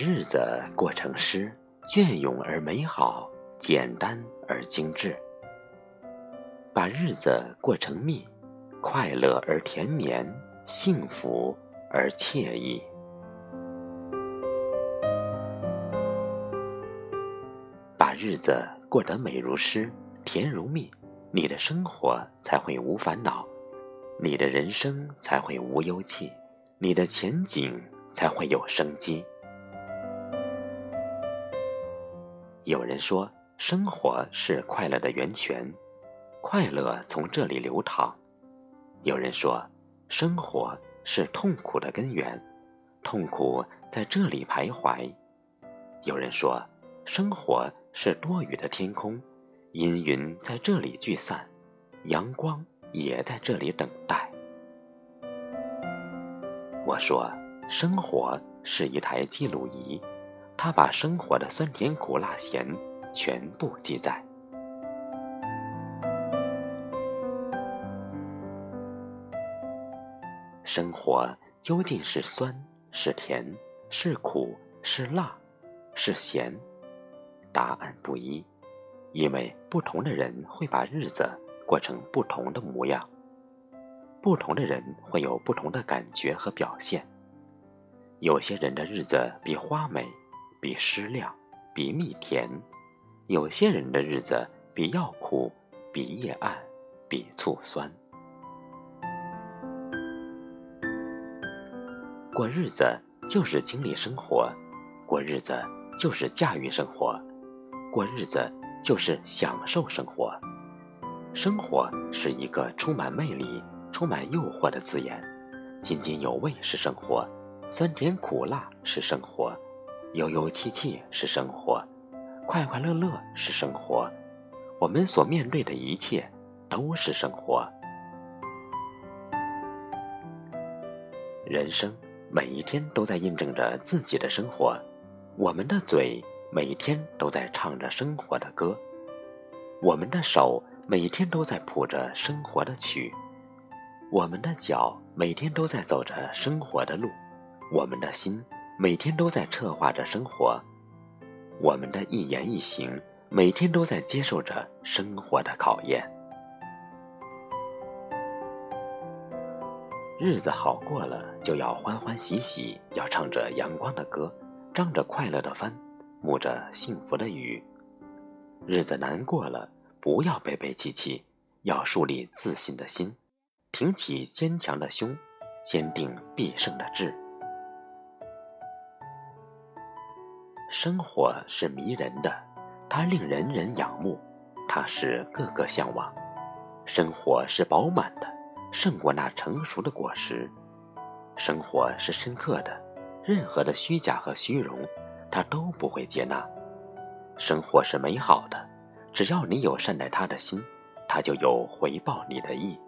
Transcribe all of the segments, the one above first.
日子过成诗，隽永而美好，简单而精致；把日子过成蜜，快乐而甜绵，幸福而惬意。把日子过得美如诗，甜如蜜，你的生活才会无烦恼，你的人生才会无忧气，你的前景才会有生机。有人说，生活是快乐的源泉，快乐从这里流淌；有人说，生活是痛苦的根源，痛苦在这里徘徊；有人说，生活。是多雨的天空，阴云在这里聚散，阳光也在这里等待。我说，生活是一台记录仪，他把生活的酸甜苦辣咸全部记载。生活究竟是酸是甜是苦是辣是咸？答案不一，因为不同的人会把日子过成不同的模样，不同的人会有不同的感觉和表现。有些人的日子比花美，比诗亮，比蜜甜；有些人的日子比药苦，比夜暗，比醋酸。过日子就是经历生活，过日子就是驾驭生活。过日子就是享受生活，生活是一个充满魅力、充满诱惑的字眼。津津有味是生活，酸甜苦辣是生活，悠悠戚戚是生活，快快乐乐是生活。我们所面对的一切都是生活。人生每一天都在印证着自己的生活，我们的嘴。每天都在唱着生活的歌，我们的手每天都在谱着生活的曲，我们的脚每天都在走着生活的路，我们的心每天都在策划着生活，我们的一言一行每天都在接受着生活的考验。日子好过了，就要欢欢喜喜，要唱着阳光的歌，张着快乐的帆。沐着幸福的雨，日子难过了，不要悲悲戚戚，要树立自信的心，挺起坚强的胸，坚定必胜的志。生活是迷人的，它令人人仰慕，它是个个向往。生活是饱满的，胜过那成熟的果实。生活是深刻的，任何的虚假和虚荣。他都不会接纳。生活是美好的，只要你有善待他的心，他就有回报你的意。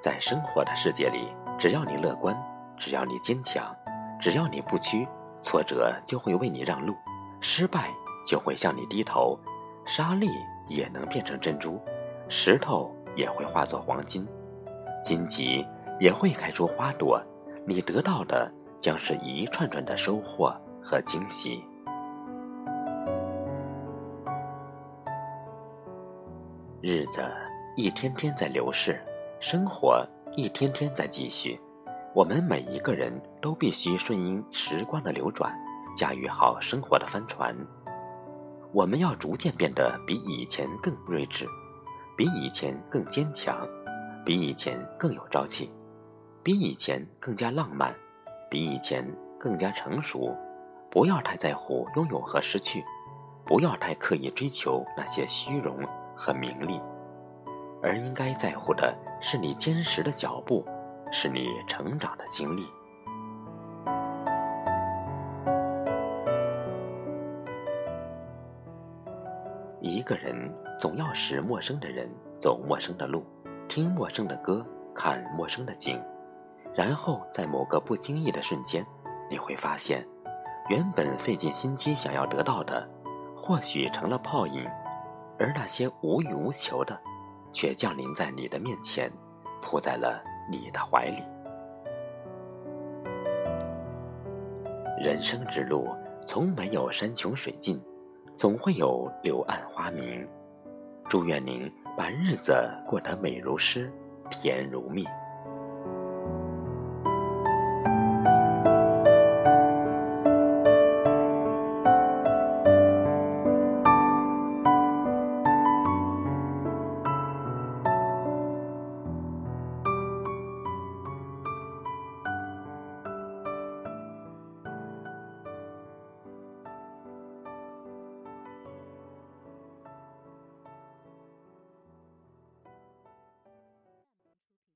在生活的世界里，只要你乐观，只要你坚强，只要你不屈，挫折就会为你让路，失败就会向你低头，沙粒也能变成珍珠，石头也会化作黄金，荆棘也会开出花朵。你得到的将是一串串的收获和惊喜。日子一天天在流逝，生活一天天在继续。我们每一个人都必须顺应时光的流转，驾驭好生活的帆船。我们要逐渐变得比以前更睿智，比以前更坚强，比以前更有朝气。比以前更加浪漫，比以前更加成熟。不要太在乎拥有和失去，不要太刻意追求那些虚荣和名利，而应该在乎的是你坚实的脚步，是你成长的经历。一个人总要使陌生的人走陌生的路，听陌生的歌，看陌生的景。然后，在某个不经意的瞬间，你会发现，原本费尽心机想要得到的，或许成了泡影；而那些无欲无求的，却降临在你的面前，扑在了你的怀里。人生之路从没有山穷水尽总会有柳暗花明。祝愿您把日子过得美如诗甜如蜜。